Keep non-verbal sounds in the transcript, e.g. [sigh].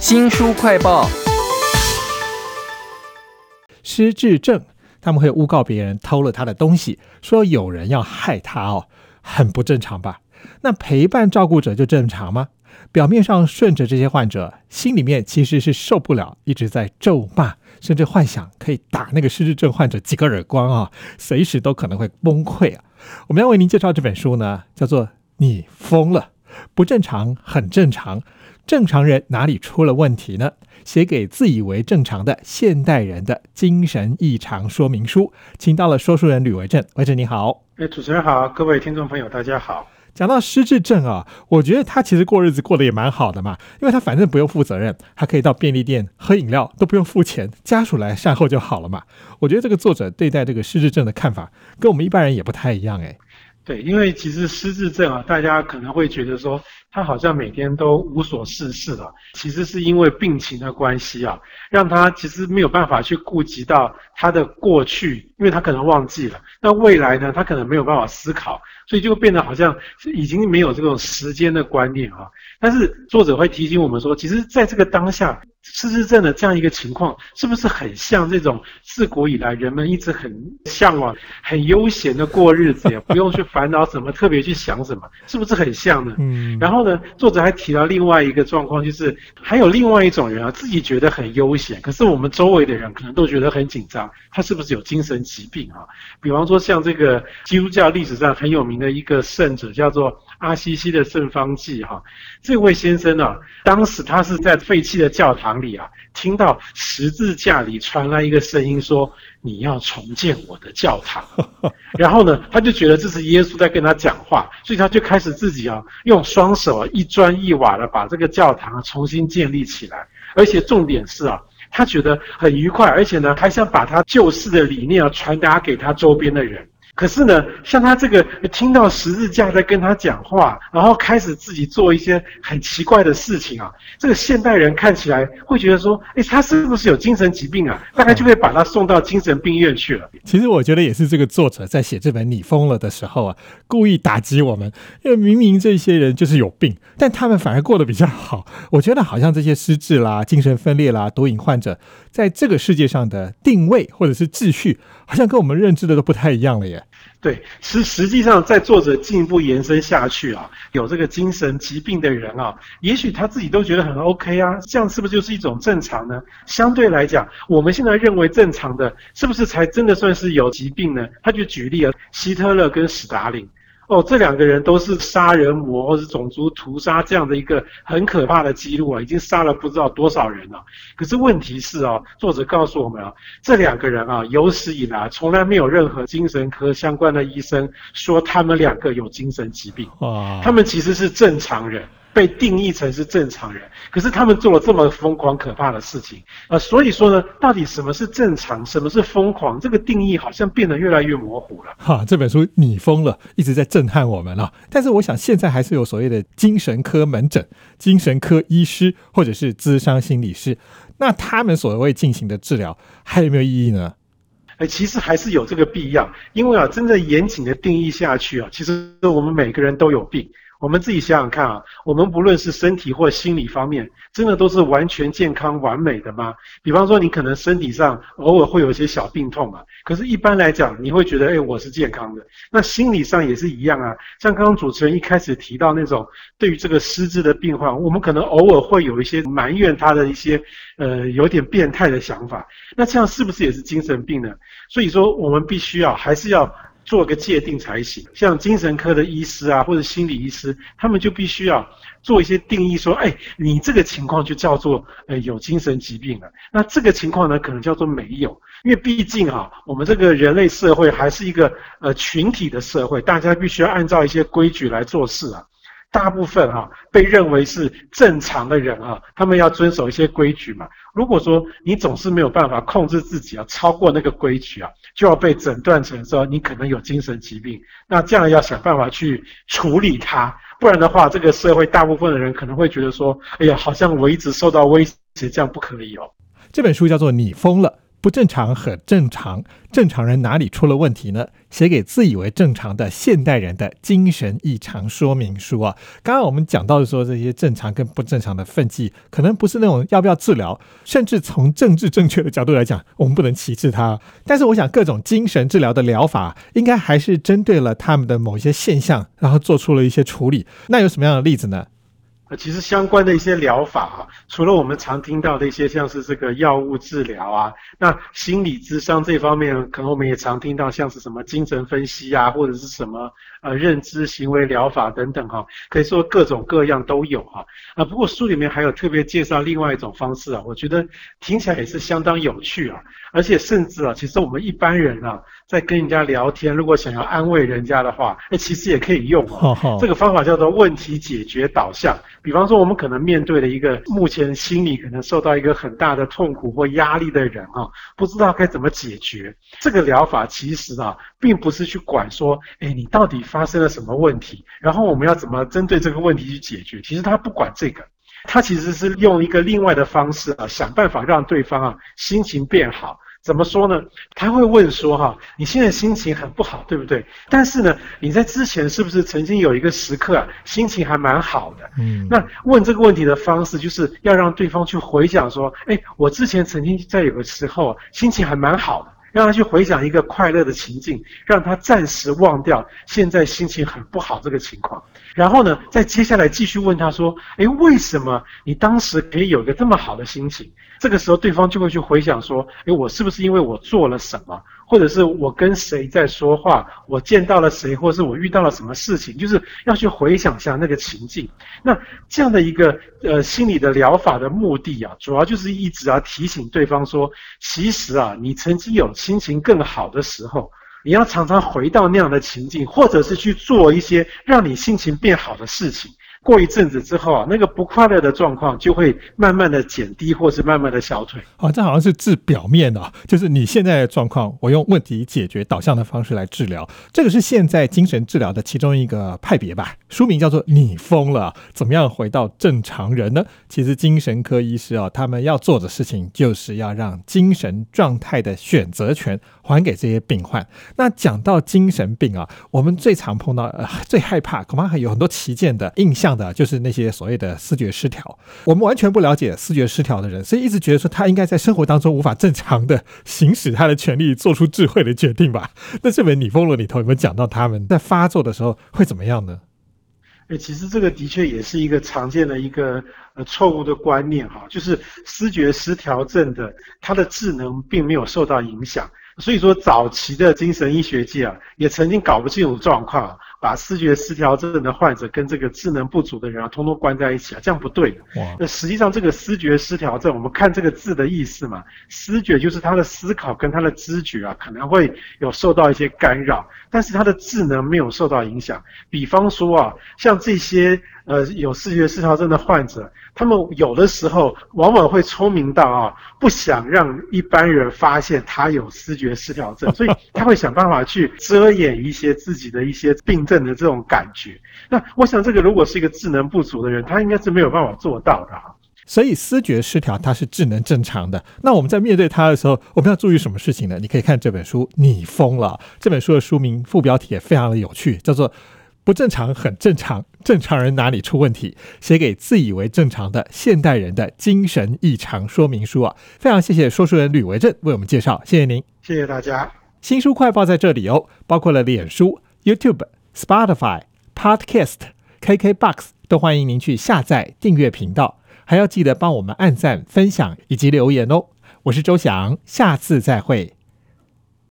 新书快报：失智症，他们会诬告别人偷了他的东西，说有人要害他哦，很不正常吧？那陪伴照顾者就正常吗？表面上顺着这些患者，心里面其实是受不了，一直在咒骂，甚至幻想可以打那个失智症患者几个耳光啊，随时都可能会崩溃啊！我们要为您介绍这本书呢，叫做《你疯了》。不正常，很正常。正常人哪里出了问题呢？写给自以为正常的现代人的精神异常说明书，请到了说书人吕维正。维正你好，哎，主持人好，各位听众朋友大家好。讲到失智症啊，我觉得他其实过日子过得也蛮好的嘛，因为他反正不用负责任，他可以到便利店喝饮料都不用付钱，家属来善后就好了嘛。我觉得这个作者对待这个失智症的看法，跟我们一般人也不太一样哎。对，因为其实失智症啊，大家可能会觉得说他好像每天都无所事事了，其实是因为病情的关系啊，让他其实没有办法去顾及到他的过去，因为他可能忘记了。那未来呢，他可能没有办法思考，所以就变得好像已经没有这种时间的观念啊。但是作者会提醒我们说，其实在这个当下。失智症的这样一个情况，是不是很像这种自古以来人们一直很向往、很悠闲的过日子，也不用去烦恼什么，特别去想什么，是不是很像呢？嗯。然后呢，作者还提到另外一个状况，就是还有另外一种人啊，自己觉得很悠闲，可是我们周围的人可能都觉得很紧张，他是不是有精神疾病啊？比方说，像这个基督教历史上很有名的一个圣者，叫做阿西西的圣方济哈，这位先生呢，当时他是在废弃的教堂。堂里啊，听到十字架里传来一个声音，说：“你要重建我的教堂。[laughs] ”然后呢，他就觉得这是耶稣在跟他讲话，所以他就开始自己啊，用双手啊，一砖一瓦的把这个教堂重新建立起来。而且重点是啊，他觉得很愉快，而且呢，还想把他救世的理念啊传达给他周边的人。可是呢，像他这个听到十字架在跟他讲话，然后开始自己做一些很奇怪的事情啊，这个现代人看起来会觉得说，哎，他是不是有精神疾病啊？大概就会把他送到精神病院去了。其实我觉得也是这个作者在写这本《你疯了》的时候啊，故意打击我们，因为明明这些人就是有病，但他们反而过得比较好。我觉得好像这些失智啦、精神分裂啦、毒瘾患者，在这个世界上的定位或者是秩序，好像跟我们认知的都不太一样了耶。对，实实际上，在作者进一步延伸下去啊，有这个精神疾病的人啊，也许他自己都觉得很 OK 啊，这样是不是就是一种正常呢？相对来讲，我们现在认为正常的，是不是才真的算是有疾病呢？他就举例了希特勒跟史达林。哦，这两个人都是杀人魔或是种族屠杀这样的一个很可怕的记录啊，已经杀了不知道多少人了。可是问题是啊，作者告诉我们啊，这两个人啊，有史以来从来没有任何精神科相关的医生说他们两个有精神疾病，他们其实是正常人。被定义成是正常人，可是他们做了这么疯狂可怕的事情，呃，所以说呢，到底什么是正常，什么是疯狂，这个定义好像变得越来越模糊了。哈，这本书你疯了，一直在震撼我们了。但是我想现在还是有所谓的精神科门诊、精神科医师或者是咨商心理师，那他们所谓进行的治疗还有没有意义呢？哎，其实还是有这个必要，因为啊，真正严谨的定义下去啊，其实我们每个人都有病。我们自己想想看啊，我们不论是身体或心理方面，真的都是完全健康完美的吗？比方说，你可能身体上偶尔会有一些小病痛嘛，可是，一般来讲，你会觉得，哎，我是健康的。那心理上也是一样啊，像刚刚主持人一开始提到那种对于这个失智的病患，我们可能偶尔会有一些埋怨他的一些，呃，有点变态的想法。那这样是不是也是精神病呢？所以说，我们必须要还是要。做个界定才行，像精神科的医师啊，或者心理医师，他们就必须要做一些定义，说，哎，你这个情况就叫做呃有精神疾病了。那这个情况呢，可能叫做没有，因为毕竟啊，我们这个人类社会还是一个呃群体的社会，大家必须要按照一些规矩来做事啊。大部分哈被认为是正常的人啊，他们要遵守一些规矩嘛。如果说你总是没有办法控制自己啊，超过那个规矩啊，就要被诊断成说你可能有精神疾病。那这样要想办法去处理它，不然的话，这个社会大部分的人可能会觉得说，哎呀，好像我一直受到威胁，这样不可以哦。这本书叫做《你疯了》，不正常很正常，正常人哪里出了问题呢？写给自以为正常的现代人的精神异常说明书啊！刚刚我们讲到的说，这些正常跟不正常的分际，可能不是那种要不要治疗，甚至从政治正确的角度来讲，我们不能歧视它。但是，我想各种精神治疗的疗法，应该还是针对了他们的某一些现象，然后做出了一些处理。那有什么样的例子呢？呃，其实相关的一些疗法啊，除了我们常听到的一些像是这个药物治疗啊，那心理智商这方面，可能我们也常听到像是什么精神分析啊，或者是什么呃认知行为疗法等等哈，可以说各种各样都有哈。啊，不过书里面还有特别介绍另外一种方式啊，我觉得听起来也是相当有趣啊，而且甚至啊，其实我们一般人啊，在跟人家聊天，如果想要安慰人家的话，哎，其实也可以用啊。这个方法叫做问题解决导向。比方说，我们可能面对了一个目前心里可能受到一个很大的痛苦或压力的人啊，不知道该怎么解决。这个疗法其实啊，并不是去管说，哎，你到底发生了什么问题，然后我们要怎么针对这个问题去解决。其实他不管这个，他其实是用一个另外的方式啊，想办法让对方啊心情变好。怎么说呢？他会问说：“哈，你现在心情很不好，对不对？但是呢，你在之前是不是曾经有一个时刻啊，心情还蛮好的？嗯，那问这个问题的方式，就是要让对方去回想说：，哎，我之前曾经在有个时候心情还蛮好的，让他去回想一个快乐的情境，让他暂时忘掉现在心情很不好这个情况。然后呢，再接下来继续问他说：，诶，为什么你当时可以有个这么好的心情？”这个时候，对方就会去回想说：“诶，我是不是因为我做了什么，或者是我跟谁在说话，我见到了谁，或是我遇到了什么事情？就是要去回想一下那个情境。那这样的一个呃心理的疗法的目的啊，主要就是一直要提醒对方说，其实啊，你曾经有心情更好的时候，你要常常回到那样的情境，或者是去做一些让你心情变好的事情。”过一阵子之后啊，那个不快乐的状况就会慢慢的减低，或是慢慢的消退。哦，这好像是治表面的，就是你现在的状况，我用问题解决导向的方式来治疗。这个是现在精神治疗的其中一个派别吧？书名叫做《你疯了》，怎么样回到正常人呢？其实精神科医师啊，他们要做的事情就是要让精神状态的选择权还给这些病患。那讲到精神病啊，我们最常碰到、呃、最害怕，恐怕还有很多旗舰的印象。的就是那些所谓的视觉失调，我们完全不了解视觉失调的人，所以一直觉得说他应该在生活当中无法正常的行使他的权利，做出智慧的决定吧？[laughs] 那这本《你疯了》里头有没有讲到他们在发作的时候会怎么样呢？哎，其实这个的确也是一个常见的一个呃错误的观念哈，就是视觉失调症的他的智能并没有受到影响，所以说早期的精神医学界啊也曾经搞不清楚状况。把视觉失调症的患者跟这个智能不足的人啊，通通关在一起啊，这样不对。那实际上这个视觉失调症，我们看这个字的意思嘛，视觉就是他的思考跟他的知觉啊，可能会有受到一些干扰，但是他的智能没有受到影响。比方说啊，像这些。呃，有视觉失调症的患者，他们有的时候往往会聪明到啊，不想让一般人发现他有视觉失调症，所以 [laughs] 他会想办法去遮掩一些自己的一些病症的这种感觉。那我想，这个如果是一个智能不足的人，他应该是没有办法做到的。所以，视觉失调它是智能正常的。那我们在面对他的时候，我们要注意什么事情呢？你可以看这本书《你疯了》这本书的书名副标题也非常的有趣，叫做。不正常很正常，正常人哪里出问题？写给自以为正常的现代人的精神异常说明书啊！非常谢谢说书人吕维正为我们介绍，谢谢您，谢谢大家。新书快报在这里哦，包括了脸书、YouTube、Spotify、Podcast、KKBox，都欢迎您去下载订阅频道，还要记得帮我们按赞、分享以及留言哦。我是周翔，下次再会。